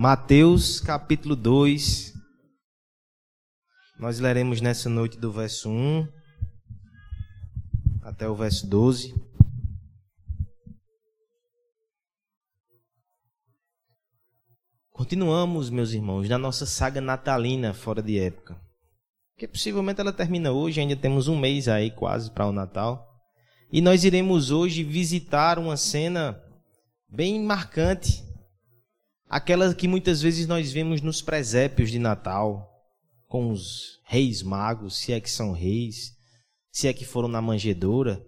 Mateus capítulo 2. Nós leremos nessa noite do verso 1 até o verso 12. Continuamos, meus irmãos, na nossa saga natalina fora de época. Que possivelmente ela termina hoje, ainda temos um mês aí quase para o Natal. E nós iremos hoje visitar uma cena bem marcante, aquela que muitas vezes nós vemos nos presépios de Natal, com os reis magos, se é que são reis, se é que foram na manjedoura.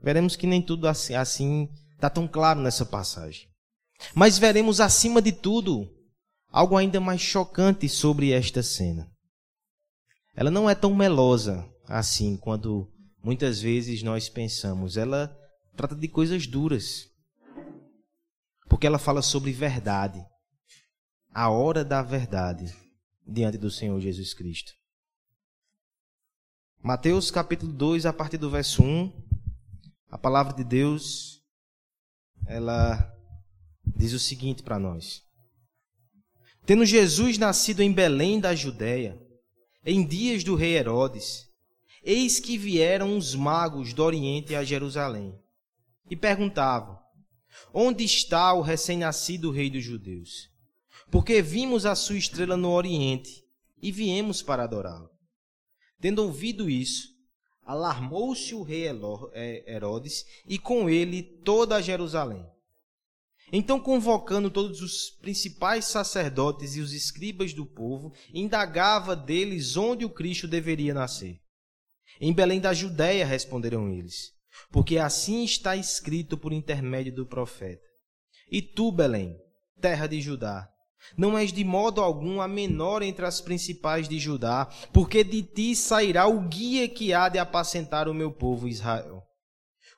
Veremos que nem tudo assim está tão claro nessa passagem. Mas veremos acima de tudo algo ainda mais chocante sobre esta cena. Ela não é tão melosa assim quando muitas vezes nós pensamos. Ela trata de coisas duras. Porque ela fala sobre verdade. A hora da verdade diante do Senhor Jesus Cristo. Mateus capítulo 2, a partir do verso 1, a palavra de Deus, ela diz o seguinte para nós: Tendo Jesus nascido em Belém da Judéia, em dias do rei Herodes, eis que vieram os magos do Oriente a Jerusalém e perguntavam: Onde está o recém-nascido rei dos judeus? Porque vimos a sua estrela no Oriente e viemos para adorá-lo. Tendo ouvido isso, alarmou-se o rei é, Herodes e com ele toda Jerusalém. Então, convocando todos os principais sacerdotes e os escribas do povo, indagava deles onde o Cristo deveria nascer. Em Belém da Judéia, responderam eles, porque assim está escrito por intermédio do profeta. E tu, Belém, terra de Judá, não és de modo algum a menor entre as principais de Judá, porque de ti sairá o guia que há de apacentar o meu povo Israel.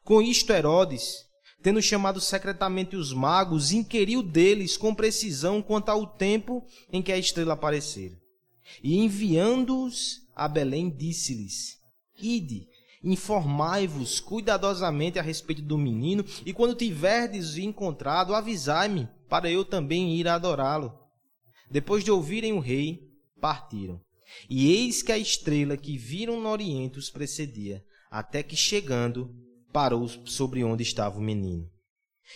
Com isto, Herodes, tendo chamado secretamente os magos, inquiriu deles com precisão quanto ao tempo em que a estrela aparecera. E enviando-os a Belém, disse-lhes: Ide, informai-vos cuidadosamente a respeito do menino, e quando tiverdes encontrado, avisai-me, para eu também ir adorá-lo. Depois de ouvirem o rei, partiram. E eis que a estrela que viram no oriente os precedia, até que chegando, parou sobre onde estava o menino.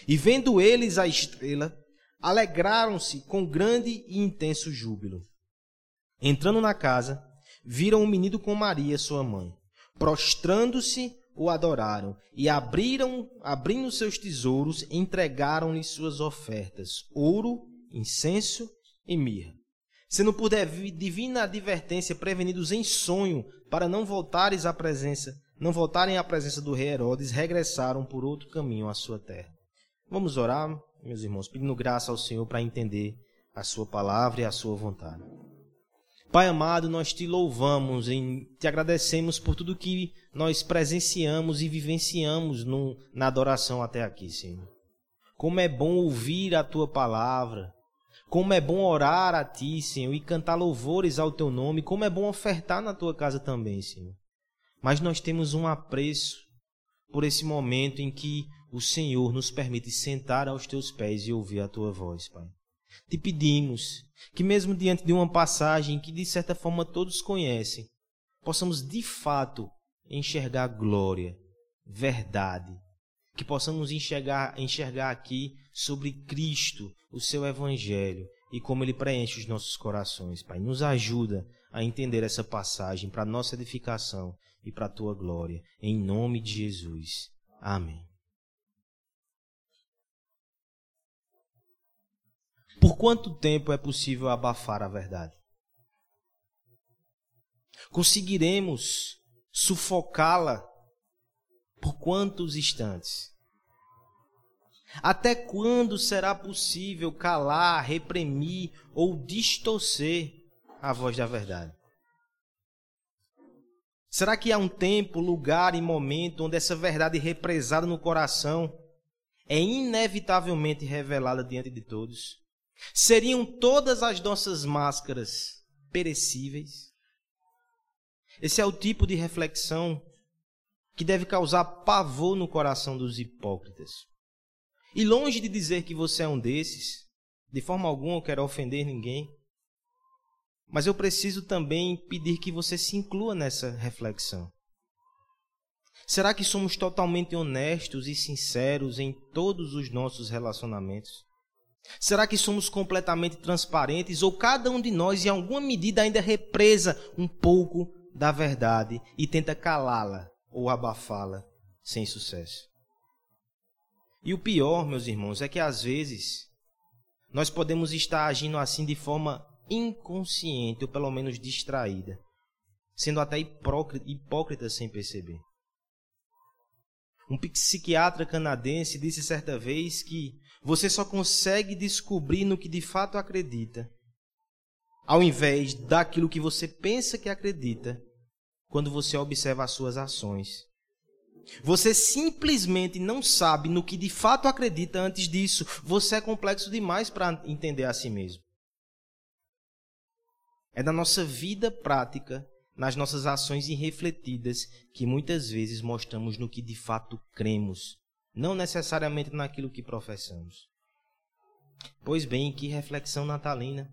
E vendo eles a estrela, alegraram-se com grande e intenso júbilo. Entrando na casa, viram o menino com Maria, sua mãe. Prostrando-se, o adoraram e abriram, abrindo seus tesouros, entregaram-lhe suas ofertas: ouro, incenso e mirra. Sendo por divina advertência prevenidos em sonho para não voltares à presença não voltarem à presença do rei Herodes, regressaram por outro caminho à sua terra. Vamos orar, meus irmãos, pedindo graça ao Senhor para entender a sua palavra e a sua vontade. Pai amado, nós te louvamos e te agradecemos por tudo que nós presenciamos e vivenciamos no, na adoração até aqui, Senhor. Como é bom ouvir a tua palavra, como é bom orar a ti, Senhor, e cantar louvores ao teu nome, como é bom ofertar na tua casa também, Senhor. Mas nós temos um apreço por esse momento em que o Senhor nos permite sentar aos teus pés e ouvir a tua voz, Pai. Te pedimos que, mesmo diante de uma passagem que de certa forma todos conhecem, possamos de fato enxergar glória, verdade, que possamos enxergar, enxergar aqui sobre Cristo, o seu Evangelho e como ele preenche os nossos corações, Pai. Nos ajuda a entender essa passagem para nossa edificação e para a tua glória. Em nome de Jesus. Amém. Por quanto tempo é possível abafar a verdade? Conseguiremos sufocá-la por quantos instantes? Até quando será possível calar, reprimir ou distorcer a voz da verdade? Será que há um tempo, lugar e momento onde essa verdade represada no coração é inevitavelmente revelada diante de todos? Seriam todas as nossas máscaras perecíveis? Esse é o tipo de reflexão que deve causar pavor no coração dos hipócritas. E longe de dizer que você é um desses, De forma alguma eu quero ofender ninguém. Mas eu preciso também pedir que você se inclua nessa reflexão. Será que somos totalmente honestos e sinceros em todos os nossos relacionamentos? Será que somos completamente transparentes ou cada um de nós, em alguma medida, ainda represa um pouco da verdade e tenta calá-la ou abafá-la sem sucesso? E o pior, meus irmãos, é que às vezes nós podemos estar agindo assim de forma inconsciente ou pelo menos distraída, sendo até hipócrita, sem perceber. Um psiquiatra canadense disse certa vez que você só consegue descobrir no que de fato acredita, ao invés daquilo que você pensa que acredita, quando você observa as suas ações. Você simplesmente não sabe no que de fato acredita antes disso. Você é complexo demais para entender a si mesmo. É da nossa vida prática nas nossas ações irrefletidas que muitas vezes mostramos no que de fato cremos, não necessariamente naquilo que professamos. Pois bem, que reflexão natalina.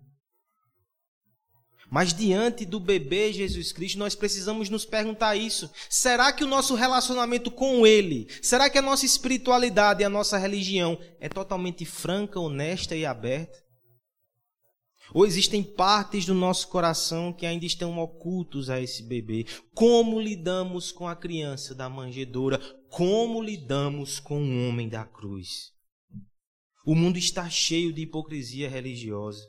Mas diante do bebê Jesus Cristo, nós precisamos nos perguntar isso. Será que o nosso relacionamento com Ele, será que a nossa espiritualidade e a nossa religião é totalmente franca, honesta e aberta? Ou existem partes do nosso coração que ainda estão ocultos a esse bebê? Como lidamos com a criança da manjedoura? Como lidamos com o homem da cruz? O mundo está cheio de hipocrisia religiosa,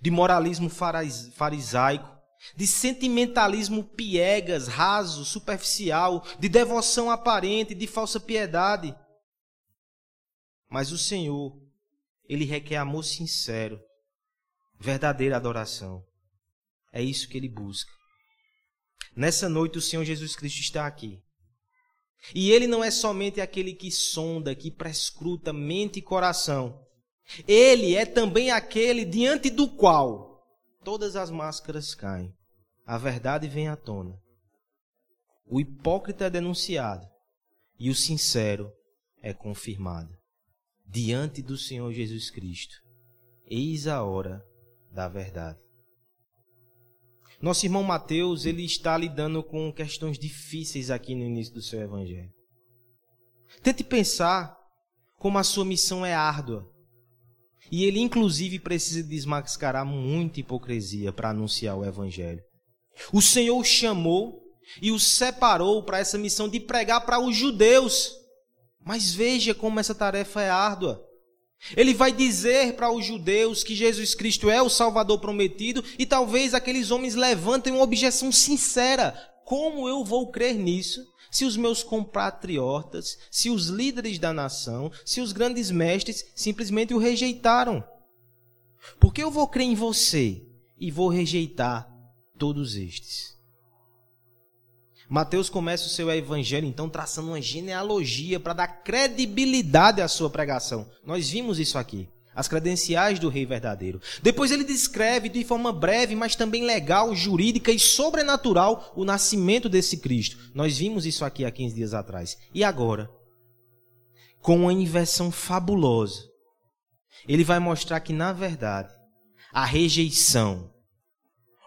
de moralismo farisaico, de sentimentalismo piegas, raso, superficial, de devoção aparente, de falsa piedade. Mas o Senhor, Ele requer amor sincero, verdadeira adoração. É isso que ele busca. Nessa noite, o Senhor Jesus Cristo está aqui. E ele não é somente aquele que sonda, que prescruta mente e coração. Ele é também aquele diante do qual todas as máscaras caem. A verdade vem à tona. O hipócrita é denunciado e o sincero é confirmado. Diante do Senhor Jesus Cristo. Eis a hora da verdade. Nosso irmão Mateus, ele está lidando com questões difíceis aqui no início do seu evangelho. Tente pensar como a sua missão é árdua. E ele, inclusive, precisa desmascarar muita hipocrisia para anunciar o evangelho. O Senhor o chamou e o separou para essa missão de pregar para os judeus. Mas veja como essa tarefa é árdua. Ele vai dizer para os judeus que Jesus Cristo é o Salvador prometido e talvez aqueles homens levantem uma objeção sincera: como eu vou crer nisso? Se os meus compatriotas, se os líderes da nação, se os grandes mestres simplesmente o rejeitaram. Por que eu vou crer em você e vou rejeitar todos estes? Mateus começa o seu evangelho, então, traçando uma genealogia para dar credibilidade à sua pregação. Nós vimos isso aqui. As credenciais do rei verdadeiro. Depois ele descreve de forma breve, mas também legal, jurídica e sobrenatural o nascimento desse Cristo. Nós vimos isso aqui há 15 dias atrás. E agora, com uma inversão fabulosa, ele vai mostrar que, na verdade, a rejeição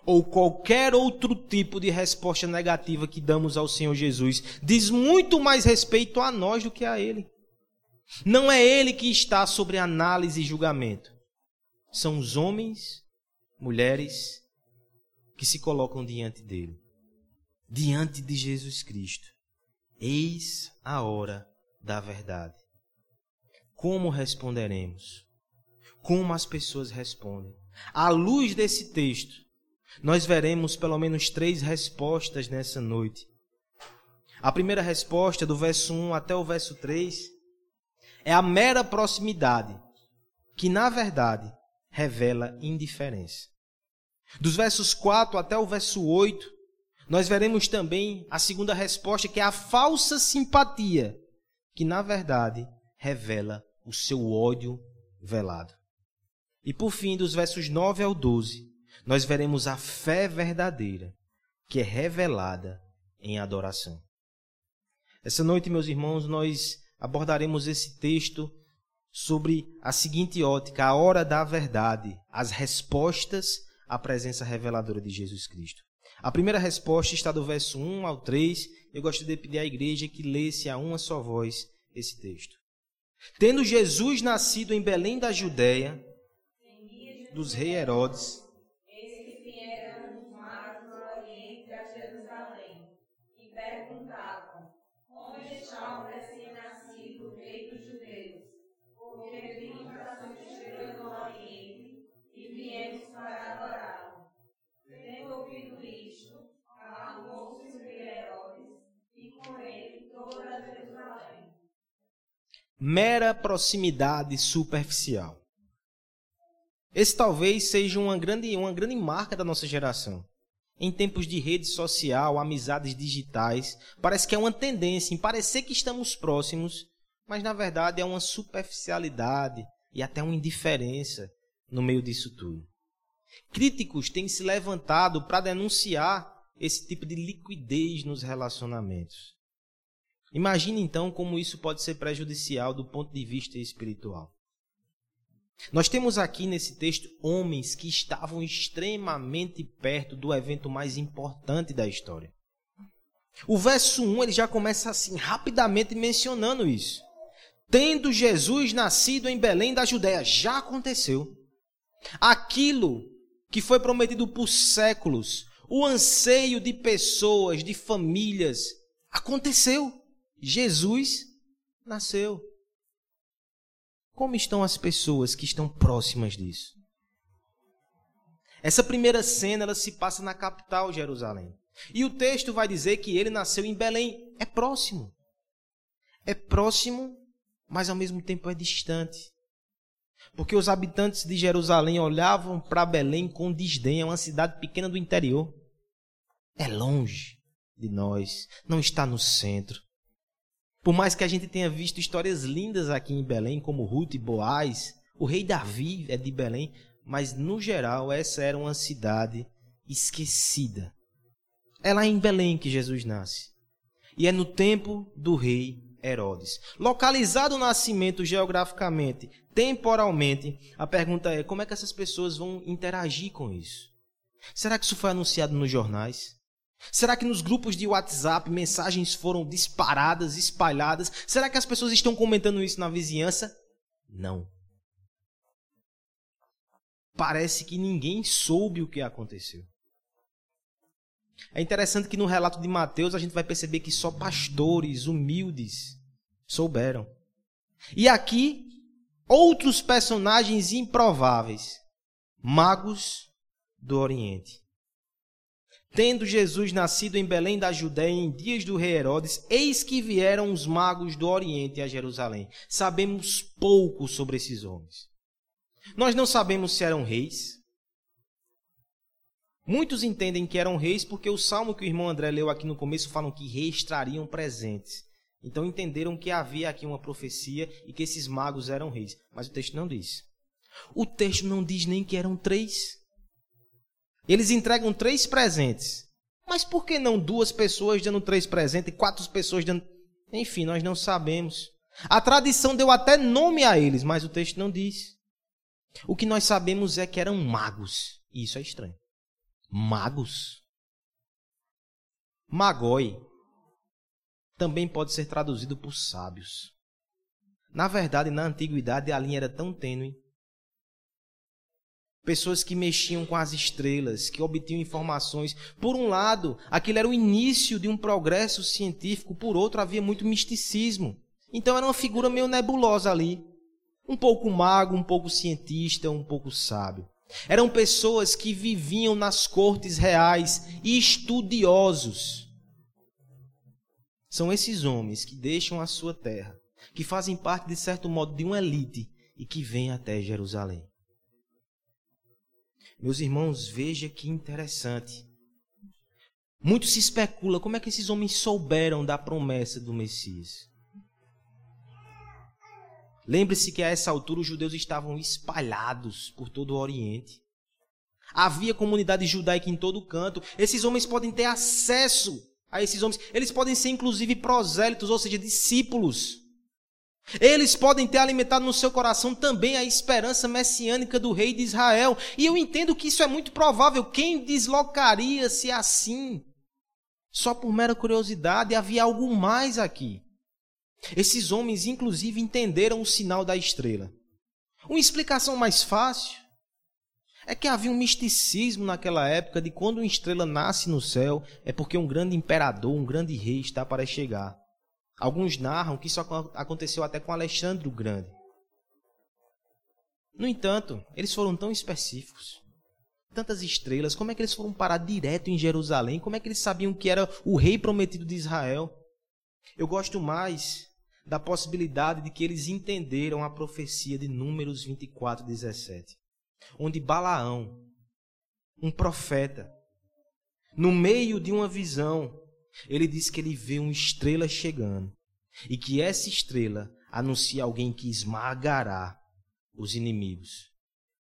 ou qualquer outro tipo de resposta negativa que damos ao Senhor Jesus diz muito mais respeito a nós do que a Ele. Não é Ele que está sobre análise e julgamento. São os homens, mulheres que se colocam diante dele, diante de Jesus Cristo. Eis a hora da verdade. Como responderemos? Como as pessoas respondem? À luz desse texto, nós veremos pelo menos três respostas nessa noite. A primeira resposta, do verso 1 até o verso 3, é a mera proximidade, que na verdade revela indiferença. Dos versos 4 até o verso 8, nós veremos também a segunda resposta, que é a falsa simpatia, que na verdade revela o seu ódio velado. E por fim, dos versos 9 ao 12, nós veremos a fé verdadeira que é revelada em adoração. Essa noite, meus irmãos, nós abordaremos esse texto sobre a seguinte ótica, a hora da verdade, as respostas à presença reveladora de Jesus Cristo. A primeira resposta está do verso 1 ao 3. Eu gostaria de pedir à igreja que lesse a uma só voz esse texto. Tendo Jesus nascido em Belém da Judéia, dos reis Herodes, mera proximidade superficial. Esse talvez seja uma grande, uma grande marca da nossa geração. Em tempos de rede social, amizades digitais, parece que é uma tendência em parecer que estamos próximos, mas na verdade é uma superficialidade e até uma indiferença no meio disso tudo. Críticos têm se levantado para denunciar esse tipo de liquidez nos relacionamentos. Imagine então como isso pode ser prejudicial do ponto de vista espiritual. Nós temos aqui nesse texto homens que estavam extremamente perto do evento mais importante da história. O verso 1 ele já começa assim, rapidamente mencionando isso. Tendo Jesus nascido em Belém da Judéia, já aconteceu. Aquilo que foi prometido por séculos, o anseio de pessoas, de famílias, aconteceu. Jesus nasceu. Como estão as pessoas que estão próximas disso? Essa primeira cena ela se passa na capital Jerusalém. E o texto vai dizer que ele nasceu em Belém. É próximo. É próximo, mas ao mesmo tempo é distante. Porque os habitantes de Jerusalém olhavam para Belém com desdém, é uma cidade pequena do interior. É longe de nós, não está no centro. Por mais que a gente tenha visto histórias lindas aqui em Belém, como Ruth e Boaz, o rei Davi é de Belém, mas no geral essa era uma cidade esquecida. É lá em Belém que Jesus nasce. E é no tempo do rei Herodes. Localizado o nascimento geograficamente, temporalmente, a pergunta é: como é que essas pessoas vão interagir com isso? Será que isso foi anunciado nos jornais? Será que nos grupos de WhatsApp mensagens foram disparadas, espalhadas? Será que as pessoas estão comentando isso na vizinhança? Não. Parece que ninguém soube o que aconteceu. É interessante que no relato de Mateus a gente vai perceber que só pastores humildes souberam. E aqui, outros personagens improváveis, magos do Oriente. Tendo Jesus nascido em Belém da Judéia em dias do rei Herodes, eis que vieram os magos do Oriente a Jerusalém. Sabemos pouco sobre esses homens. Nós não sabemos se eram reis. Muitos entendem que eram reis porque o salmo que o irmão André leu aqui no começo falam que reis trariam presentes. Então entenderam que havia aqui uma profecia e que esses magos eram reis. Mas o texto não diz. O texto não diz nem que eram três. Eles entregam três presentes. Mas por que não duas pessoas dando três presentes e quatro pessoas dando. Enfim, nós não sabemos. A tradição deu até nome a eles, mas o texto não diz. O que nós sabemos é que eram magos. E isso é estranho. Magos? Magoi também pode ser traduzido por sábios. Na verdade, na antiguidade, a linha era tão tênue pessoas que mexiam com as estrelas, que obtinham informações. Por um lado, aquilo era o início de um progresso científico, por outro, havia muito misticismo. Então era uma figura meio nebulosa ali. Um pouco mago, um pouco cientista, um pouco sábio. Eram pessoas que viviam nas cortes reais e estudiosos. São esses homens que deixam a sua terra, que fazem parte, de certo modo, de uma elite e que vêm até Jerusalém. Meus irmãos, veja que interessante. Muito se especula como é que esses homens souberam da promessa do Messias. Lembre-se que a essa altura os judeus estavam espalhados por todo o Oriente. Havia comunidade judaica em todo canto. Esses homens podem ter acesso a esses homens. Eles podem ser inclusive prosélitos, ou seja, discípulos. Eles podem ter alimentado no seu coração também a esperança messiânica do rei de Israel. E eu entendo que isso é muito provável. Quem deslocaria-se assim? Só por mera curiosidade, havia algo mais aqui. Esses homens, inclusive, entenderam o sinal da estrela. Uma explicação mais fácil é que havia um misticismo naquela época de quando uma estrela nasce no céu, é porque um grande imperador, um grande rei está para chegar. Alguns narram que isso aconteceu até com Alexandre o Grande. No entanto, eles foram tão específicos. Tantas estrelas, como é que eles foram parar direto em Jerusalém? Como é que eles sabiam que era o rei prometido de Israel? Eu gosto mais da possibilidade de que eles entenderam a profecia de Números 24, 17, onde Balaão, um profeta, no meio de uma visão, ele diz que ele vê uma estrela chegando e que essa estrela anuncia alguém que esmagará os inimigos,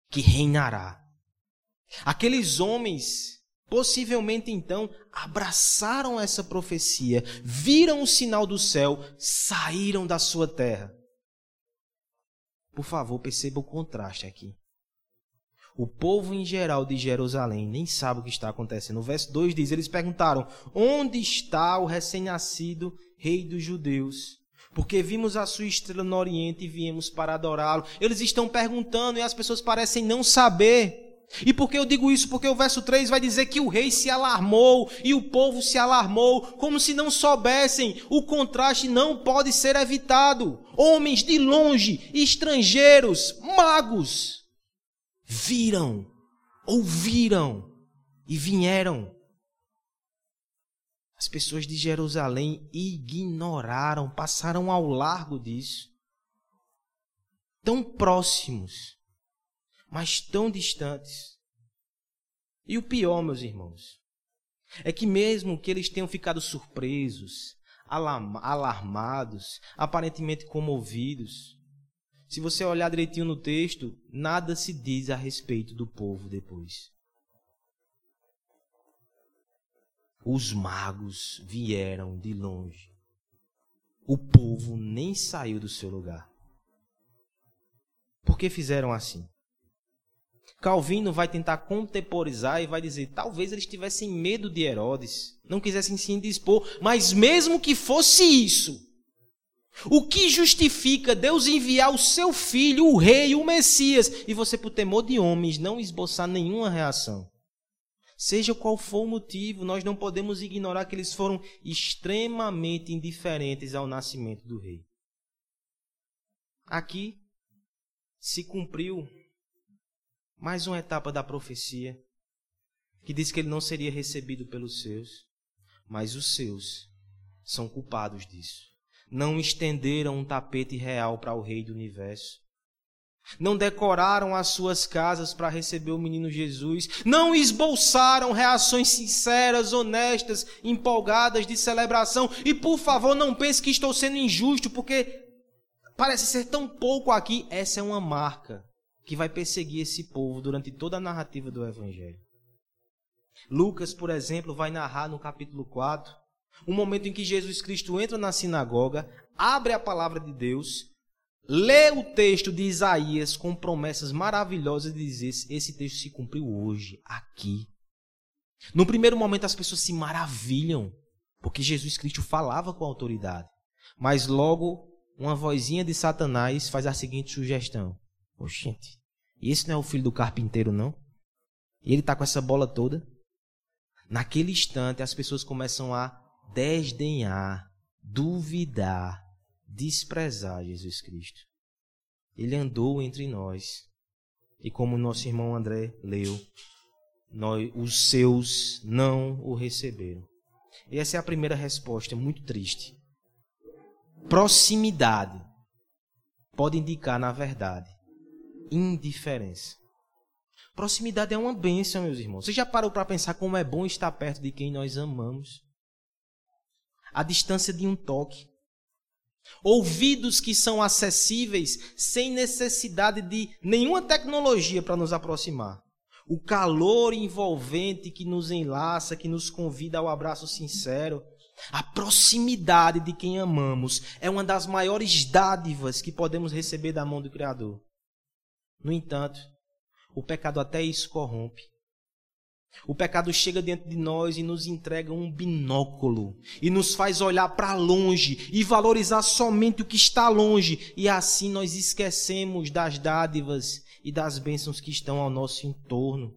que reinará. Aqueles homens, possivelmente então, abraçaram essa profecia, viram o sinal do céu, saíram da sua terra. Por favor, perceba o contraste aqui. O povo em geral de Jerusalém nem sabe o que está acontecendo. O verso 2 diz: Eles perguntaram: Onde está o recém-nascido rei dos judeus? Porque vimos a sua estrela no Oriente e viemos para adorá-lo. Eles estão perguntando e as pessoas parecem não saber. E por que eu digo isso? Porque o verso 3 vai dizer que o rei se alarmou e o povo se alarmou, como se não soubessem. O contraste não pode ser evitado. Homens de longe, estrangeiros, magos, viram, ouviram e vieram. As pessoas de Jerusalém ignoraram, passaram ao largo disso. Tão próximos, mas tão distantes. E o pior, meus irmãos, é que mesmo que eles tenham ficado surpresos, alarmados, aparentemente comovidos, se você olhar direitinho no texto, nada se diz a respeito do povo depois. Os magos vieram de longe. O povo nem saiu do seu lugar. Por que fizeram assim? Calvino vai tentar contemporizar e vai dizer: talvez eles tivessem medo de Herodes, não quisessem se indispor, mas mesmo que fosse isso, o que justifica Deus enviar o seu filho, o rei, o Messias, e você, por temor de homens, não esboçar nenhuma reação? Seja qual for o motivo, nós não podemos ignorar que eles foram extremamente indiferentes ao nascimento do rei. Aqui se cumpriu mais uma etapa da profecia, que diz que ele não seria recebido pelos seus, mas os seus são culpados disso não estenderam um tapete real para o Rei do universo. Não decoraram as suas casas para receber o menino Jesus. Não esboçaram reações sinceras, honestas, empolgadas de celebração. E por favor, não pense que estou sendo injusto, porque parece ser tão pouco aqui. Essa é uma marca que vai perseguir esse povo durante toda a narrativa do Evangelho. Lucas, por exemplo, vai narrar no capítulo 4 um momento em que Jesus Cristo entra na sinagoga, abre a palavra de Deus, lê o texto de Isaías com promessas maravilhosas e diz: esse texto se cumpriu hoje, aqui. No primeiro momento as pessoas se maravilham, porque Jesus Cristo falava com autoridade. Mas logo uma vozinha de Satanás faz a seguinte sugestão: Oxente, e esse não é o filho do carpinteiro, não? E ele está com essa bola toda? Naquele instante as pessoas começam a desdenhar, duvidar, desprezar Jesus Cristo. Ele andou entre nós. E como nosso irmão André leu, nós, os seus não o receberam. E essa é a primeira resposta, muito triste. Proximidade pode indicar, na verdade, indiferença. Proximidade é uma bênção, meus irmãos. Você já parou para pensar como é bom estar perto de quem nós amamos? A distância de um toque. Ouvidos que são acessíveis sem necessidade de nenhuma tecnologia para nos aproximar. O calor envolvente que nos enlaça, que nos convida ao abraço sincero. A proximidade de quem amamos é uma das maiores dádivas que podemos receber da mão do Criador. No entanto, o pecado até isso corrompe. O pecado chega dentro de nós e nos entrega um binóculo e nos faz olhar para longe e valorizar somente o que está longe, e assim nós esquecemos das dádivas e das bênçãos que estão ao nosso entorno.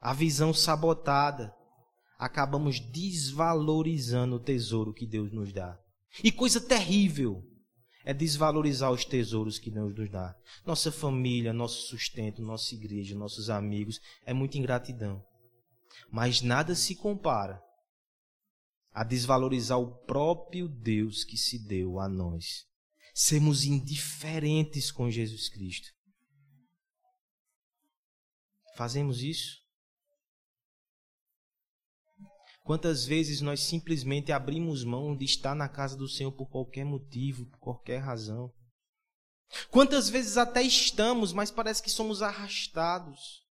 A visão sabotada, acabamos desvalorizando o tesouro que Deus nos dá. E coisa terrível é desvalorizar os tesouros que Deus nos dá. Nossa família, nosso sustento, nossa igreja, nossos amigos, é muita ingratidão. Mas nada se compara a desvalorizar o próprio Deus que se deu a nós. Sermos indiferentes com Jesus Cristo. Fazemos isso? Quantas vezes nós simplesmente abrimos mão de estar na casa do Senhor por qualquer motivo, por qualquer razão? Quantas vezes até estamos, mas parece que somos arrastados?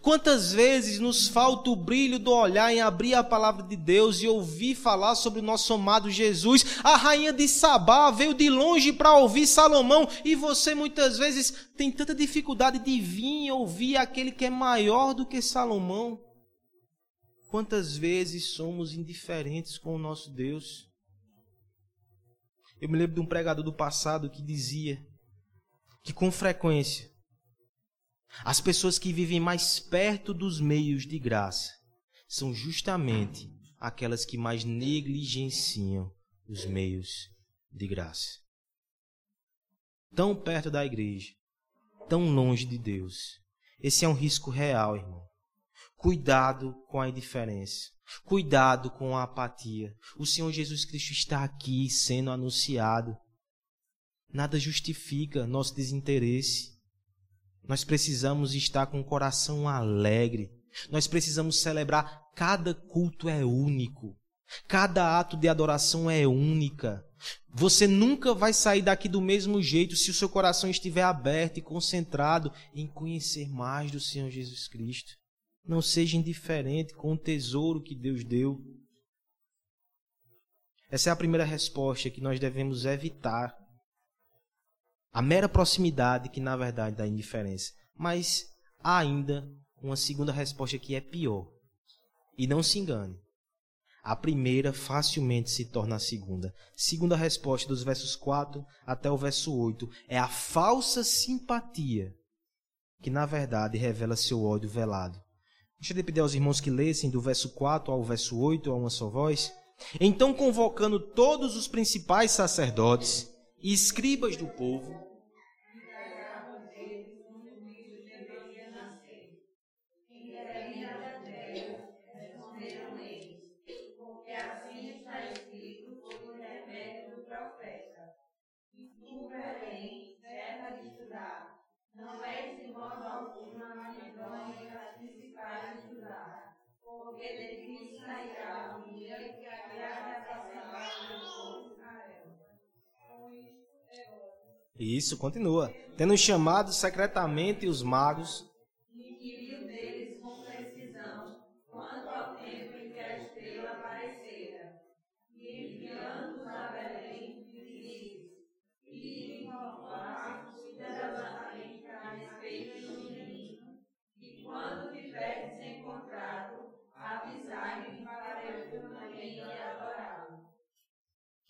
Quantas vezes nos falta o brilho do olhar em abrir a palavra de Deus e ouvir falar sobre o nosso amado Jesus? A rainha de Sabá veio de longe para ouvir Salomão e você muitas vezes tem tanta dificuldade de vir ouvir aquele que é maior do que Salomão. Quantas vezes somos indiferentes com o nosso Deus? Eu me lembro de um pregador do passado que dizia que com frequência as pessoas que vivem mais perto dos meios de graça são justamente aquelas que mais negligenciam os meios de graça. Tão perto da igreja, tão longe de Deus. Esse é um risco real, irmão. Cuidado com a indiferença. Cuidado com a apatia. O Senhor Jesus Cristo está aqui sendo anunciado. Nada justifica nosso desinteresse. Nós precisamos estar com o coração alegre. Nós precisamos celebrar. Cada culto é único. Cada ato de adoração é única. Você nunca vai sair daqui do mesmo jeito se o seu coração estiver aberto e concentrado em conhecer mais do Senhor Jesus Cristo. Não seja indiferente com o tesouro que Deus deu. Essa é a primeira resposta que nós devemos evitar. A mera proximidade que na verdade dá indiferença. Mas há ainda uma segunda resposta que é pior. E não se engane. A primeira facilmente se torna a segunda. Segunda resposta, dos versos 4 até o verso 8, é a falsa simpatia, que na verdade revela seu ódio velado. Deixa eu pedir aos irmãos que lessem do verso 4 ao verso 8 a uma só voz. Então, convocando todos os principais sacerdotes e escribas do povo, porque de ti sairá um dia que povo Israel. Isso, continua. Tendo chamado secretamente os magos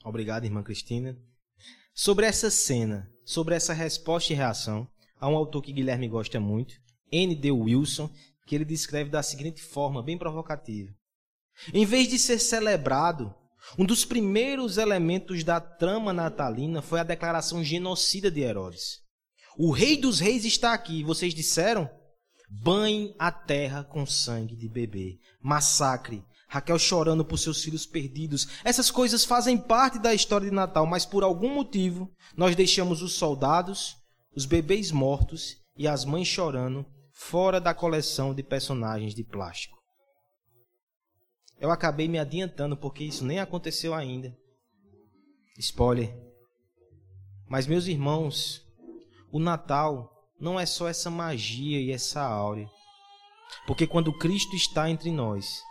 Obrigado, irmã Cristina. Sobre essa cena, sobre essa resposta e reação, há um autor que Guilherme gosta muito, N.D. Wilson, que ele descreve da seguinte forma, bem provocativa. Em vez de ser celebrado, um dos primeiros elementos da trama natalina foi a declaração genocida de Herodes. O rei dos reis está aqui, vocês disseram? Banhe a terra com sangue de bebê. Massacre, Raquel chorando por seus filhos perdidos. Essas coisas fazem parte da história de Natal, mas por algum motivo nós deixamos os soldados, os bebês mortos e as mães chorando fora da coleção de personagens de plástico. Eu acabei me adiantando porque isso nem aconteceu ainda. Spoiler. Mas, meus irmãos, o Natal não é só essa magia e essa áurea. Porque quando Cristo está entre nós,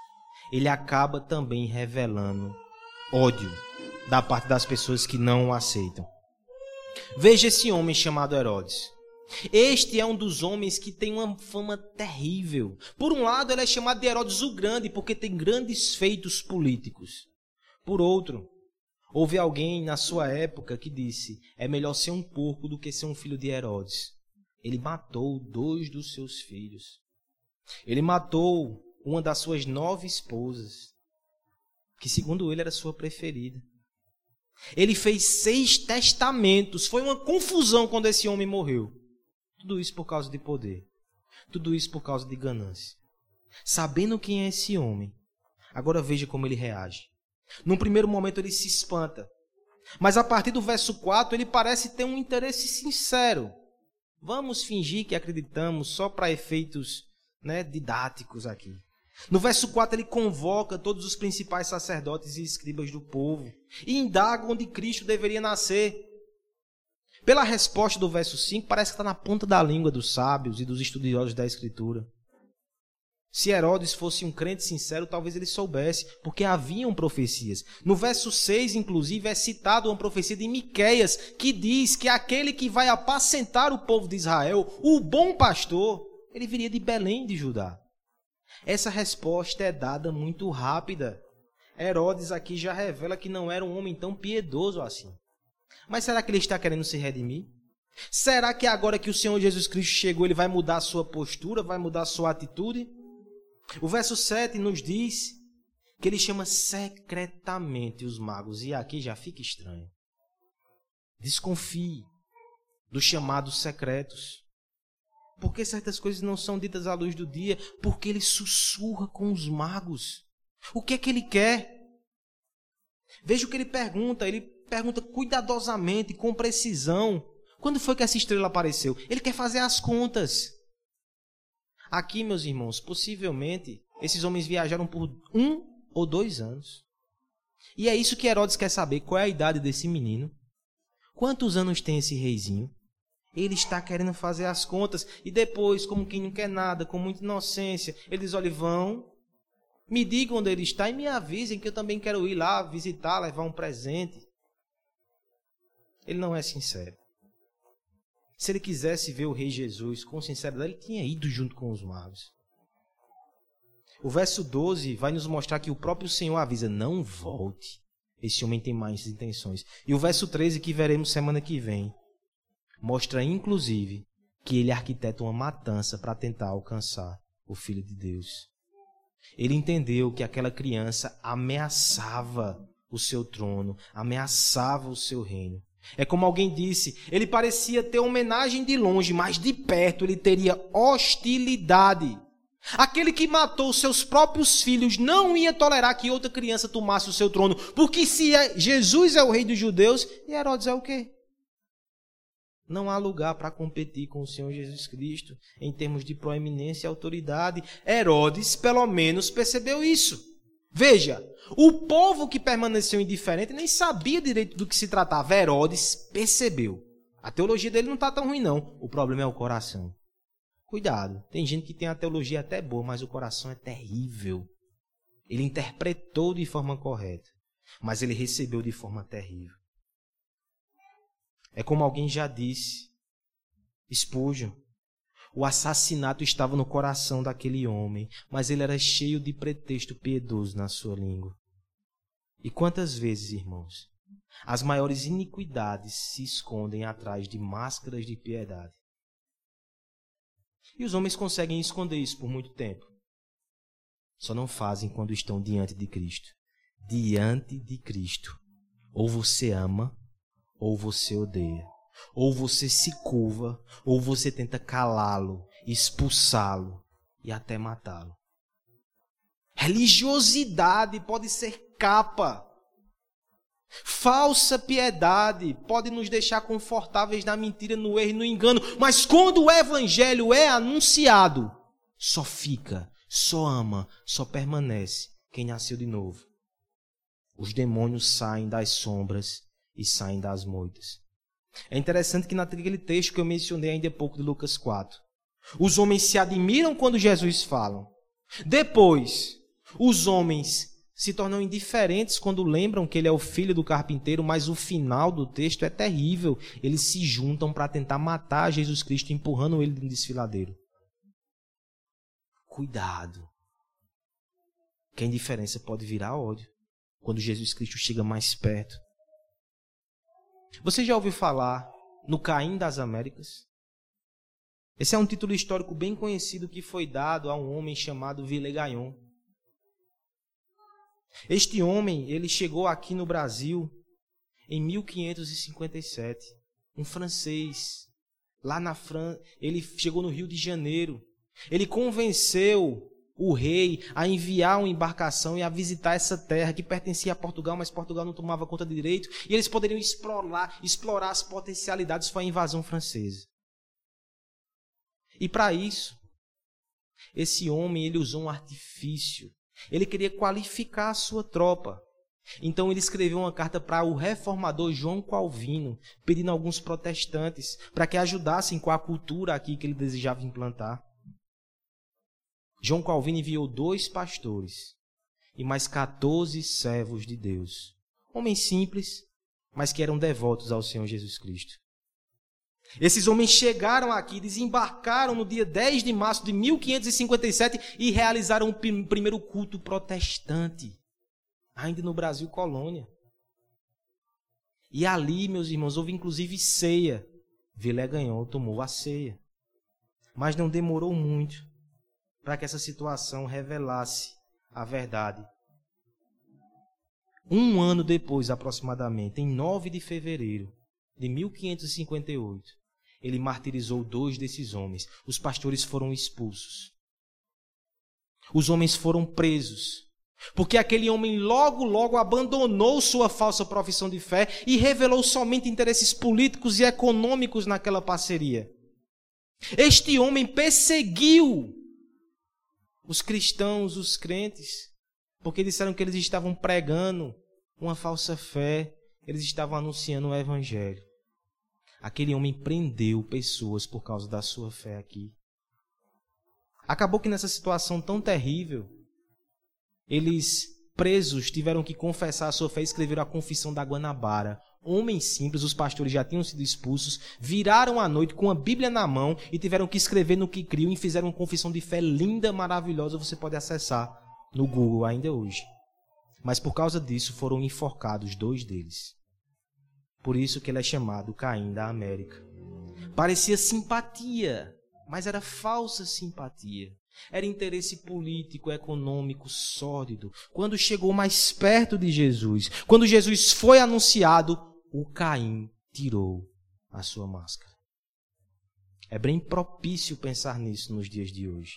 ele acaba também revelando ódio da parte das pessoas que não o aceitam. Veja esse homem chamado Herodes. Este é um dos homens que tem uma fama terrível. Por um lado, ele é chamado de Herodes o Grande, porque tem grandes feitos políticos. Por outro, houve alguém na sua época que disse: é melhor ser um porco do que ser um filho de Herodes. Ele matou dois dos seus filhos. Ele matou uma das suas nove esposas, que segundo ele era sua preferida. Ele fez seis testamentos. Foi uma confusão quando esse homem morreu. Tudo isso por causa de poder. Tudo isso por causa de ganância. Sabendo quem é esse homem, agora veja como ele reage. Num primeiro momento ele se espanta. Mas a partir do verso 4 ele parece ter um interesse sincero. Vamos fingir que acreditamos só para efeitos né, didáticos aqui. No verso 4, ele convoca todos os principais sacerdotes e escribas do povo e indaga onde Cristo deveria nascer. Pela resposta do verso 5, parece que está na ponta da língua dos sábios e dos estudiosos da Escritura. Se Herodes fosse um crente sincero, talvez ele soubesse, porque haviam profecias. No verso 6, inclusive, é citado uma profecia de Miqueias, que diz que aquele que vai apacentar o povo de Israel, o bom pastor, ele viria de Belém de Judá. Essa resposta é dada muito rápida. Herodes aqui já revela que não era um homem tão piedoso assim. Mas será que ele está querendo se redimir? Será que agora que o Senhor Jesus Cristo chegou, ele vai mudar a sua postura, vai mudar a sua atitude? O verso 7 nos diz que ele chama secretamente os magos, e aqui já fica estranho. Desconfie dos chamados secretos. Porque certas coisas não são ditas à luz do dia? Porque ele sussurra com os magos. O que é que ele quer? Veja o que ele pergunta. Ele pergunta cuidadosamente, com precisão. Quando foi que essa estrela apareceu? Ele quer fazer as contas. Aqui, meus irmãos, possivelmente esses homens viajaram por um ou dois anos. E é isso que Herodes quer saber: qual é a idade desse menino? Quantos anos tem esse reizinho? Ele está querendo fazer as contas e depois, como quem não quer nada, com muita inocência, eles olham, vão, me digam onde ele está e me avisem que eu também quero ir lá visitar, levar um presente. Ele não é sincero. Se ele quisesse ver o rei Jesus com sinceridade, ele tinha ido junto com os magos. O verso 12 vai nos mostrar que o próprio Senhor avisa: não volte. Esse homem tem mais intenções. E o verso 13, que veremos semana que vem, mostra inclusive que ele arquiteta uma matança para tentar alcançar o Filho de Deus. Ele entendeu que aquela criança ameaçava o seu trono, ameaçava o seu reino. É como alguém disse, ele parecia ter homenagem de longe, mas de perto ele teria hostilidade. Aquele que matou seus próprios filhos não ia tolerar que outra criança tomasse o seu trono, porque se é, Jesus é o rei dos judeus, e Herodes é o quê? Não há lugar para competir com o Senhor Jesus Cristo em termos de proeminência e autoridade. Herodes, pelo menos, percebeu isso. Veja, o povo que permaneceu indiferente nem sabia direito do que se tratava. Herodes percebeu. A teologia dele não está tão ruim, não. O problema é o coração. Cuidado, tem gente que tem a teologia até boa, mas o coração é terrível. Ele interpretou de forma correta, mas ele recebeu de forma terrível. É como alguém já disse, Spurgeon, o assassinato estava no coração daquele homem, mas ele era cheio de pretexto piedoso na sua língua. E quantas vezes, irmãos, as maiores iniquidades se escondem atrás de máscaras de piedade. E os homens conseguem esconder isso por muito tempo. Só não fazem quando estão diante de Cristo. Diante de Cristo. Ou você ama ou você odeia. Ou você se curva, ou você tenta calá-lo, expulsá-lo e até matá-lo. Religiosidade pode ser capa. Falsa piedade pode nos deixar confortáveis na mentira, no erro e no engano, mas quando o evangelho é anunciado, só fica, só ama, só permanece quem nasceu de novo. Os demônios saem das sombras e saem das moitas. É interessante que naquele texto que eu mencionei ainda há pouco de Lucas 4, os homens se admiram quando Jesus fala. Depois, Os homens se tornam indiferentes quando lembram que ele é o filho do carpinteiro, mas o final do texto é terrível. Eles se juntam para tentar matar Jesus Cristo, empurrando ele no desfiladeiro. Cuidado. Que a indiferença pode virar ódio quando Jesus Cristo chega mais perto. Você já ouviu falar no Caim das Américas? Esse é um título histórico bem conhecido que foi dado a um homem chamado Villegagnon. Este homem, ele chegou aqui no Brasil em 1557, um francês. Lá na França, ele chegou no Rio de Janeiro. Ele convenceu o rei a enviar uma embarcação e a visitar essa terra que pertencia a Portugal, mas Portugal não tomava conta de direito, e eles poderiam explorar, explorar as potencialidades foi a invasão francesa. E para isso, esse homem ele usou um artifício ele queria qualificar a sua tropa. Então ele escreveu uma carta para o reformador João Calvino, pedindo alguns protestantes para que ajudassem com a cultura aqui que ele desejava implantar. João Calvino enviou dois pastores e mais 14 servos de Deus, homens simples, mas que eram devotos ao Senhor Jesus Cristo. Esses homens chegaram aqui, desembarcaram no dia 10 de março de 1557 e realizaram o primeiro culto protestante, ainda no Brasil colônia. E ali, meus irmãos, houve inclusive ceia. Vilé ganhou, tomou a ceia. Mas não demorou muito para que essa situação revelasse a verdade. Um ano depois, aproximadamente, em 9 de fevereiro de 1558, ele martirizou dois desses homens. Os pastores foram expulsos. Os homens foram presos. Porque aquele homem logo, logo abandonou sua falsa profissão de fé e revelou somente interesses políticos e econômicos naquela parceria. Este homem perseguiu os cristãos, os crentes, porque disseram que eles estavam pregando uma falsa fé, eles estavam anunciando o evangelho. Aquele homem prendeu pessoas por causa da sua fé aqui. Acabou que nessa situação tão terrível, eles presos tiveram que confessar a sua fé e escreveram a confissão da Guanabara. Homens simples, os pastores já tinham sido expulsos, viraram à noite com a Bíblia na mão e tiveram que escrever no que criam e fizeram uma confissão de fé linda, maravilhosa. Você pode acessar no Google ainda hoje. Mas por causa disso foram enforcados dois deles. Por isso que ele é chamado Caim da América. Parecia simpatia, mas era falsa simpatia. Era interesse político, econômico, sórdido. Quando chegou mais perto de Jesus, quando Jesus foi anunciado, o Caim tirou a sua máscara. É bem propício pensar nisso nos dias de hoje.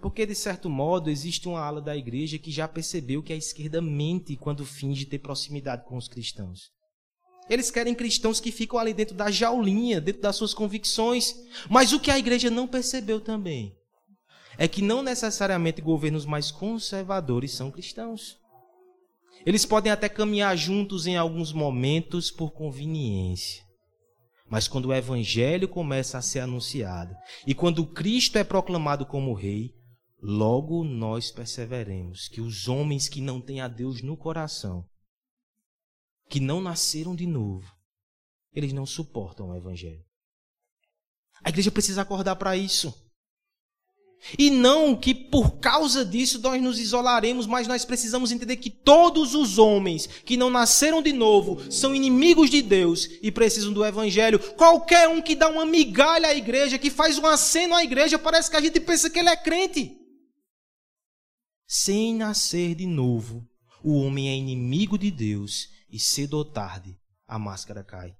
Porque, de certo modo, existe uma ala da igreja que já percebeu que a esquerda mente quando finge ter proximidade com os cristãos. Eles querem cristãos que ficam ali dentro da jaulinha, dentro das suas convicções. Mas o que a igreja não percebeu também é que não necessariamente governos mais conservadores são cristãos. Eles podem até caminhar juntos em alguns momentos por conveniência. Mas quando o evangelho começa a ser anunciado e quando Cristo é proclamado como rei, logo nós perceberemos que os homens que não têm a Deus no coração, que não nasceram de novo, eles não suportam o evangelho. A igreja precisa acordar para isso. E não que por causa disso nós nos isolaremos, mas nós precisamos entender que todos os homens que não nasceram de novo são inimigos de Deus e precisam do Evangelho. Qualquer um que dá uma migalha à igreja, que faz um aceno à igreja, parece que a gente pensa que ele é crente. Sem nascer de novo, o homem é inimigo de Deus e cedo ou tarde a máscara cai.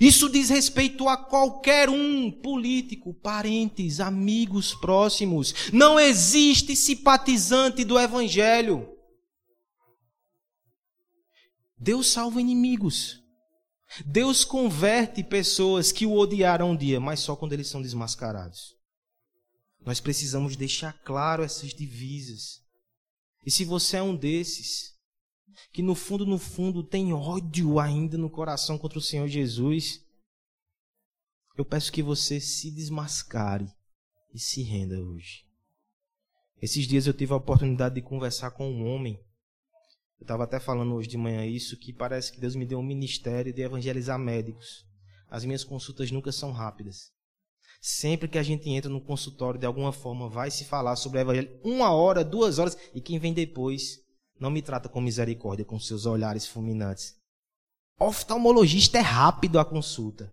Isso diz respeito a qualquer um, político, parentes, amigos próximos. Não existe simpatizante do Evangelho. Deus salva inimigos. Deus converte pessoas que o odiaram um dia, mas só quando eles são desmascarados. Nós precisamos deixar claro essas divisas. E se você é um desses, que no fundo, no fundo, tem ódio ainda no coração contra o Senhor Jesus, eu peço que você se desmascare e se renda hoje. Esses dias eu tive a oportunidade de conversar com um homem. Eu estava até falando hoje de manhã isso, que parece que Deus me deu um ministério de evangelizar médicos. As minhas consultas nunca são rápidas. Sempre que a gente entra no consultório, de alguma forma, vai se falar sobre o evangelho. Uma hora, duas horas, e quem vem depois não me trata com misericórdia, com seus olhares fulminantes. Oftalmologista é rápido a consulta.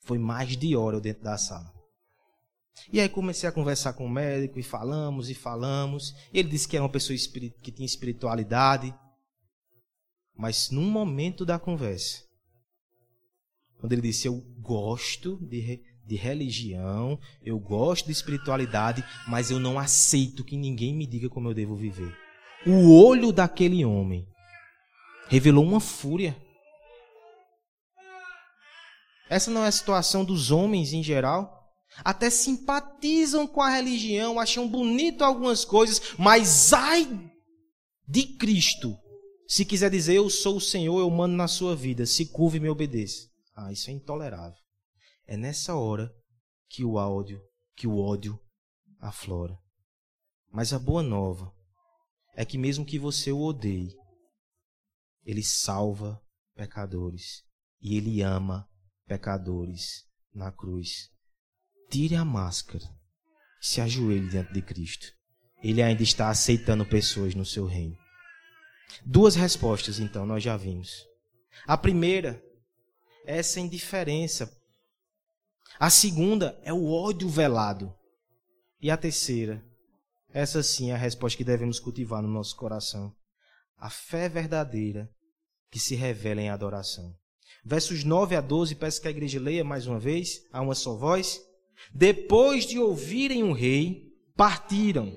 Foi mais de hora eu dentro da sala. E aí comecei a conversar com o médico e falamos e falamos. Ele disse que era uma pessoa que tinha espiritualidade. Mas num momento da conversa, quando ele disse eu gosto de, de religião, eu gosto de espiritualidade, mas eu não aceito que ninguém me diga como eu devo viver. O olho daquele homem revelou uma fúria. Essa não é a situação dos homens em geral até simpatizam com a religião, acham bonito algumas coisas, mas ai de Cristo, se quiser dizer eu sou o Senhor, eu mando na sua vida, se curve e me obedeça. Ah, isso é intolerável. É nessa hora que o ódio, que o ódio aflora. Mas a boa nova é que mesmo que você o odeie, ele salva pecadores e ele ama pecadores na cruz tire a máscara, se ajoelhe diante de Cristo. Ele ainda está aceitando pessoas no seu reino. Duas respostas, então, nós já vimos. A primeira é essa indiferença. A segunda é o ódio velado. E a terceira, essa sim é a resposta que devemos cultivar no nosso coração. A fé verdadeira que se revela em adoração. Versos 9 a 12, peço que a igreja leia mais uma vez, a uma só voz. Depois de ouvirem o rei, partiram.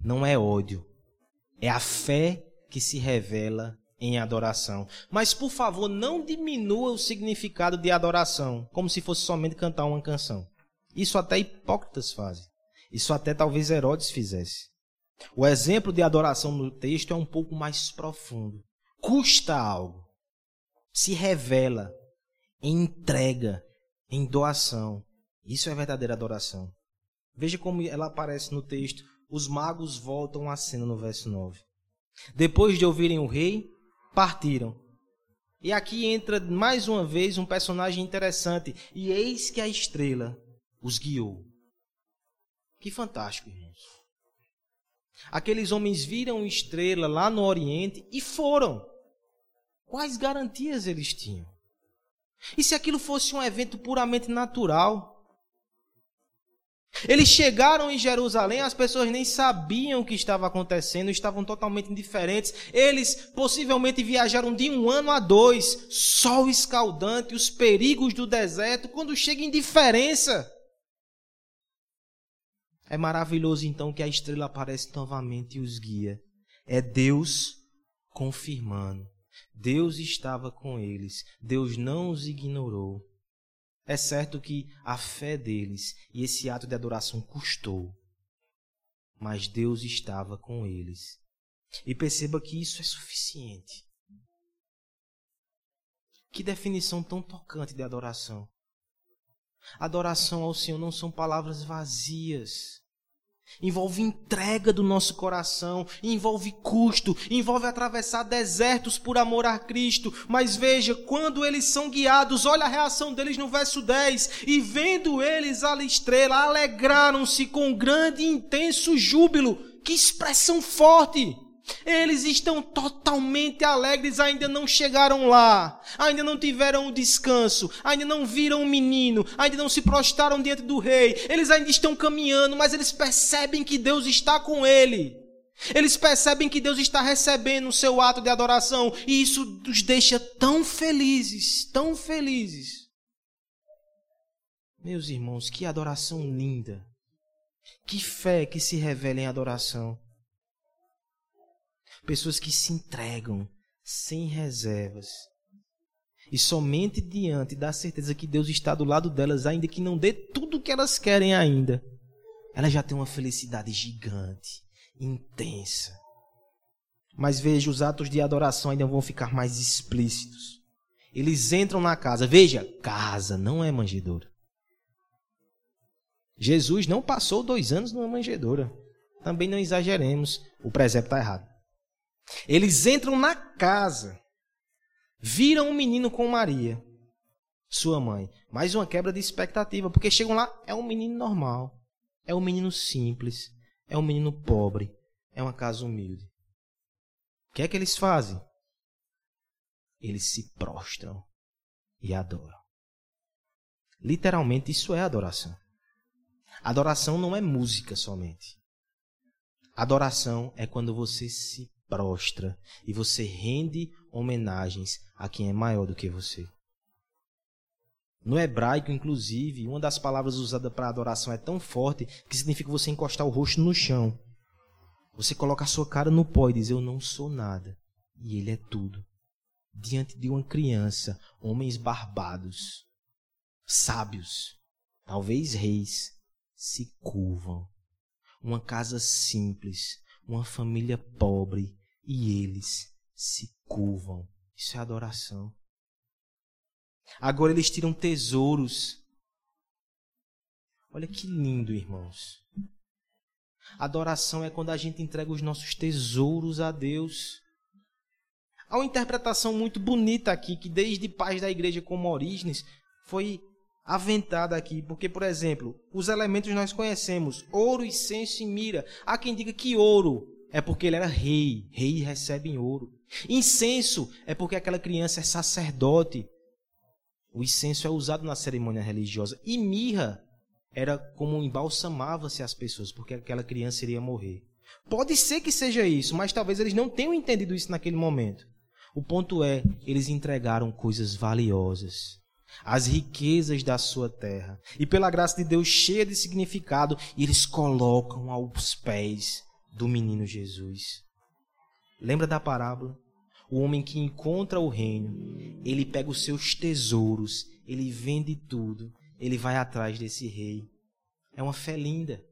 não é ódio, é a fé que se revela em adoração. Mas, por favor, não diminua o significado de adoração, como se fosse somente cantar uma canção. Isso até hipócritas fazem. Isso até talvez Herodes fizesse. O exemplo de adoração no texto é um pouco mais profundo. Custa algo. Se revela em entrega, em doação. Isso é verdadeira adoração. Veja como ela aparece no texto. Os magos voltam à cena no verso 9. Depois de ouvirem o rei, partiram. E aqui entra mais uma vez um personagem interessante. E eis que a estrela os guiou. Que fantástico, irmãos. Aqueles homens viram estrela lá no Oriente e foram. Quais garantias eles tinham? E se aquilo fosse um evento puramente natural? Eles chegaram em Jerusalém, as pessoas nem sabiam o que estava acontecendo, estavam totalmente indiferentes. Eles possivelmente viajaram de um ano a dois, sol escaldante, os perigos do deserto, quando chega indiferença. É maravilhoso então que a estrela aparece novamente e os guia. É Deus confirmando. Deus estava com eles. Deus não os ignorou. É certo que a fé deles e esse ato de adoração custou, mas Deus estava com eles. E perceba que isso é suficiente. Que definição tão tocante de adoração. Adoração ao Senhor não são palavras vazias envolve entrega do nosso coração, envolve custo, envolve atravessar desertos por amor a Cristo. Mas veja, quando eles são guiados, olha a reação deles no verso 10: E vendo eles a estrela, alegraram-se com grande e intenso júbilo. Que expressão forte! Eles estão totalmente alegres, ainda não chegaram lá, ainda não tiveram o descanso, ainda não viram o menino, ainda não se prostraram diante do rei. Eles ainda estão caminhando, mas eles percebem que Deus está com ele. Eles percebem que Deus está recebendo o seu ato de adoração e isso os deixa tão felizes, tão felizes. Meus irmãos, que adoração linda. Que fé que se revela em adoração. Pessoas que se entregam sem reservas. E somente diante da certeza que Deus está do lado delas, ainda que não dê tudo o que elas querem ainda, elas já têm uma felicidade gigante, intensa. Mas veja, os atos de adoração ainda vão ficar mais explícitos. Eles entram na casa. Veja, casa não é manjedoura. Jesus não passou dois anos numa manjedoura. Também não exageremos, o presépio está errado. Eles entram na casa, viram um menino com Maria, sua mãe. Mais uma quebra de expectativa, porque chegam lá, é um menino normal, é um menino simples, é um menino pobre, é uma casa humilde. O que é que eles fazem? Eles se prostram e adoram. Literalmente, isso é adoração. Adoração não é música somente. Adoração é quando você se prostra e você rende homenagens a quem é maior do que você. No hebraico, inclusive, uma das palavras usadas para adoração é tão forte que significa você encostar o rosto no chão. Você coloca a sua cara no pó e diz: Eu não sou nada. E Ele é tudo. Diante de uma criança, homens barbados, sábios, talvez reis, se curvam. Uma casa simples, uma família pobre, e eles se curvam. Isso é adoração. Agora eles tiram tesouros. Olha que lindo, irmãos. Adoração é quando a gente entrega os nossos tesouros a Deus. Há uma interpretação muito bonita aqui, que desde pais da igreja como Orígenes foi aventada aqui, porque, por exemplo, os elementos nós conhecemos: ouro, incenso e mira. Há quem diga que ouro é porque ele era rei, rei recebe em ouro. Incenso é porque aquela criança é sacerdote. O incenso é usado na cerimônia religiosa. E mirra era como embalsamava-se as pessoas, porque aquela criança iria morrer. Pode ser que seja isso, mas talvez eles não tenham entendido isso naquele momento. O ponto é, eles entregaram coisas valiosas as riquezas da sua terra. E pela graça de Deus, cheia de significado, eles colocam aos pés do menino Jesus. Lembra da parábola? O homem que encontra o reino, ele pega os seus tesouros, ele vende tudo, ele vai atrás desse rei. É uma fé linda.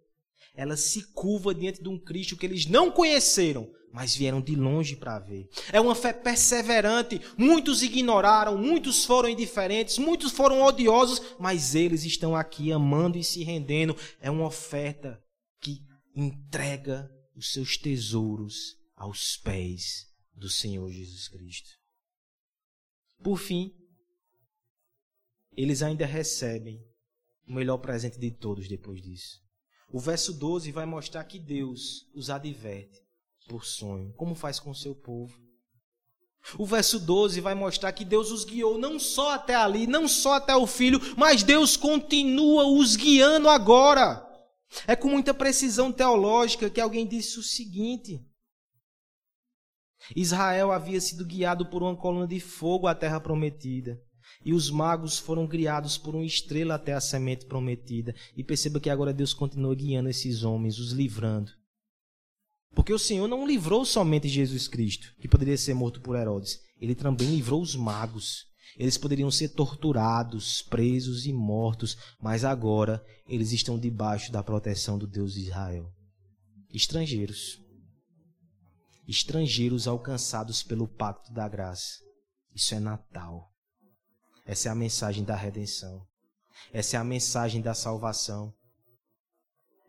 Ela se curva diante de um Cristo que eles não conheceram, mas vieram de longe para ver. É uma fé perseverante. Muitos ignoraram, muitos foram indiferentes, muitos foram odiosos, mas eles estão aqui amando e se rendendo. É uma oferta que entrega os seus tesouros aos pés do Senhor Jesus Cristo. Por fim, eles ainda recebem o melhor presente de todos depois disso. O verso 12 vai mostrar que Deus os adverte por sonho, como faz com o seu povo. O verso 12 vai mostrar que Deus os guiou não só até ali, não só até o filho, mas Deus continua os guiando agora. É com muita precisão teológica que alguém disse o seguinte: Israel havia sido guiado por uma coluna de fogo à terra prometida. E os magos foram criados por uma estrela até a semente prometida. E perceba que agora Deus continua guiando esses homens, os livrando. Porque o Senhor não livrou somente Jesus Cristo, que poderia ser morto por Herodes. Ele também livrou os magos. Eles poderiam ser torturados, presos e mortos, mas agora eles estão debaixo da proteção do Deus de Israel. Estrangeiros. Estrangeiros alcançados pelo pacto da graça. Isso é Natal. Essa é a mensagem da redenção. Essa é a mensagem da salvação.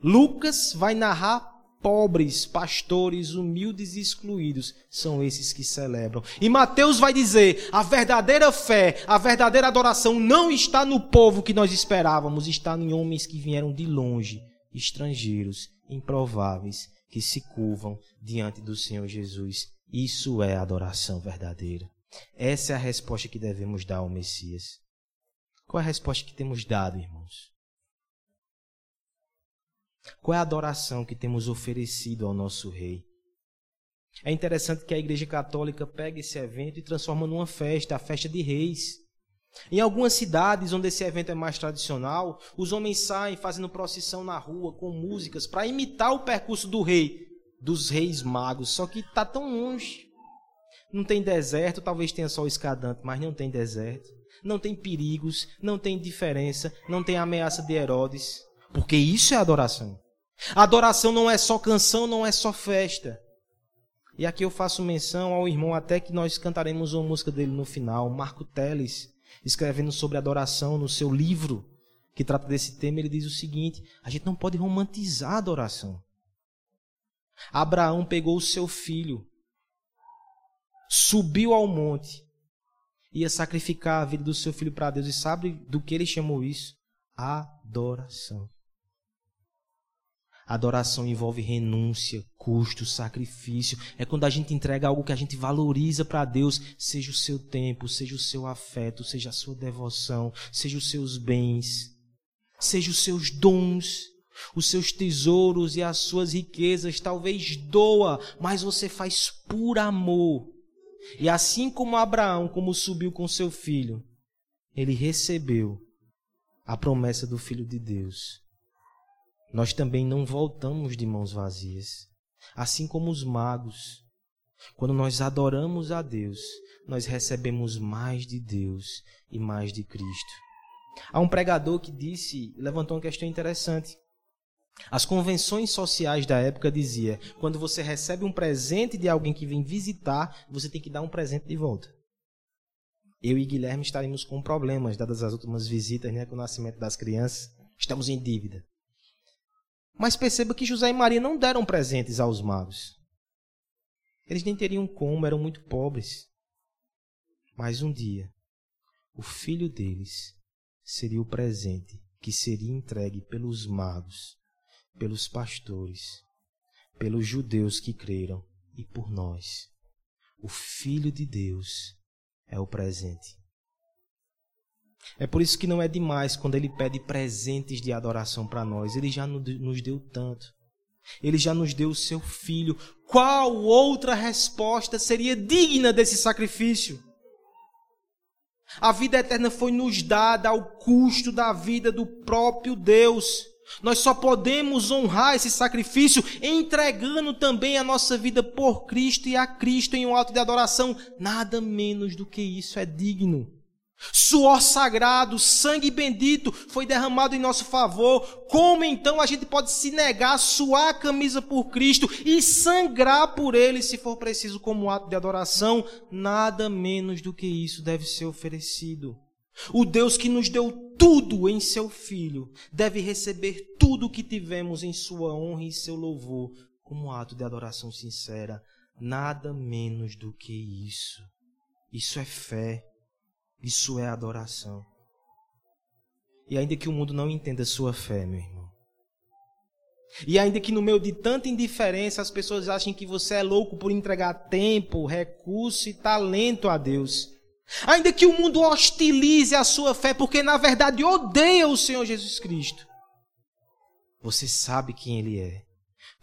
Lucas vai narrar pobres, pastores, humildes e excluídos são esses que celebram. E Mateus vai dizer: a verdadeira fé, a verdadeira adoração não está no povo que nós esperávamos, está em homens que vieram de longe, estrangeiros, improváveis, que se curvam diante do Senhor Jesus. Isso é adoração verdadeira. Essa é a resposta que devemos dar ao Messias. Qual é a resposta que temos dado, irmãos? Qual é a adoração que temos oferecido ao nosso Rei? É interessante que a Igreja Católica pega esse evento e transforma numa festa, a festa de reis. Em algumas cidades onde esse evento é mais tradicional, os homens saem fazendo procissão na rua com músicas para imitar o percurso do rei, dos reis magos, só que está tão longe. Não tem deserto, talvez tenha só o escadante, mas não tem deserto. Não tem perigos, não tem diferença, não tem ameaça de Herodes, porque isso é adoração. Adoração não é só canção, não é só festa. E aqui eu faço menção ao irmão, até que nós cantaremos uma música dele no final, Marco Teles, escrevendo sobre adoração no seu livro que trata desse tema, ele diz o seguinte: a gente não pode romantizar a adoração. Abraão pegou o seu filho, subiu ao monte, ia sacrificar a vida do seu filho para Deus, e sabe do que ele chamou isso? Adoração. Adoração envolve renúncia, custo, sacrifício. É quando a gente entrega algo que a gente valoriza para Deus, seja o seu tempo, seja o seu afeto, seja a sua devoção, seja os seus bens, seja os seus dons, os seus tesouros e as suas riquezas. Talvez doa, mas você faz por amor. E assim como Abraão, como subiu com seu filho, ele recebeu a promessa do Filho de Deus nós também não voltamos de mãos vazias. Assim como os magos, quando nós adoramos a Deus, nós recebemos mais de Deus e mais de Cristo. Há um pregador que disse, levantou uma questão interessante. As convenções sociais da época dizia: quando você recebe um presente de alguém que vem visitar, você tem que dar um presente de volta. Eu e Guilherme estaremos com problemas, dadas as últimas visitas né, com o nascimento das crianças. Estamos em dívida. Mas perceba que José e Maria não deram presentes aos magos. Eles nem teriam como, eram muito pobres. Mas um dia, o filho deles seria o presente que seria entregue pelos magos, pelos pastores, pelos judeus que creram e por nós. O Filho de Deus é o presente. É por isso que não é demais quando ele pede presentes de adoração para nós. Ele já nos deu tanto. Ele já nos deu o seu filho. Qual outra resposta seria digna desse sacrifício? A vida eterna foi nos dada ao custo da vida do próprio Deus. Nós só podemos honrar esse sacrifício entregando também a nossa vida por Cristo e a Cristo em um ato de adoração. Nada menos do que isso é digno. Suor sagrado, sangue bendito foi derramado em nosso favor. Como então a gente pode se negar a suar a camisa por Cristo e sangrar por Ele, se for preciso, como ato de adoração? Nada menos do que isso deve ser oferecido. O Deus que nos deu tudo em seu Filho deve receber tudo que tivemos em Sua honra e seu louvor, como ato de adoração sincera. Nada menos do que isso. Isso é fé. Isso é adoração. E ainda que o mundo não entenda sua fé, meu irmão. E ainda que no meio de tanta indiferença as pessoas achem que você é louco por entregar tempo, recurso e talento a Deus. Ainda que o mundo hostilize a sua fé porque na verdade odeia o Senhor Jesus Cristo. Você sabe quem Ele é.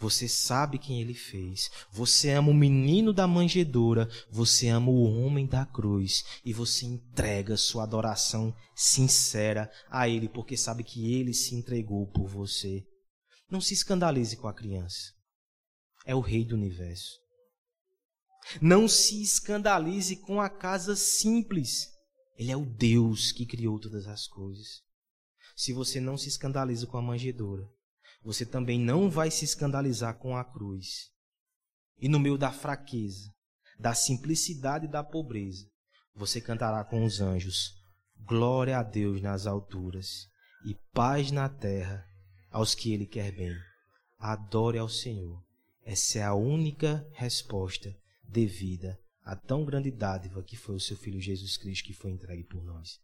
Você sabe quem ele fez. Você ama o menino da manjedoura. Você ama o homem da cruz. E você entrega sua adoração sincera a ele, porque sabe que ele se entregou por você. Não se escandalize com a criança. É o rei do universo. Não se escandalize com a casa simples. Ele é o Deus que criou todas as coisas. Se você não se escandaliza com a manjedoura, você também não vai se escandalizar com a cruz. E no meio da fraqueza, da simplicidade e da pobreza, você cantará com os anjos: Glória a Deus nas alturas e paz na terra aos que Ele quer bem. Adore ao Senhor. Essa é a única resposta devida à tão grande dádiva que foi o seu Filho Jesus Cristo que foi entregue por nós.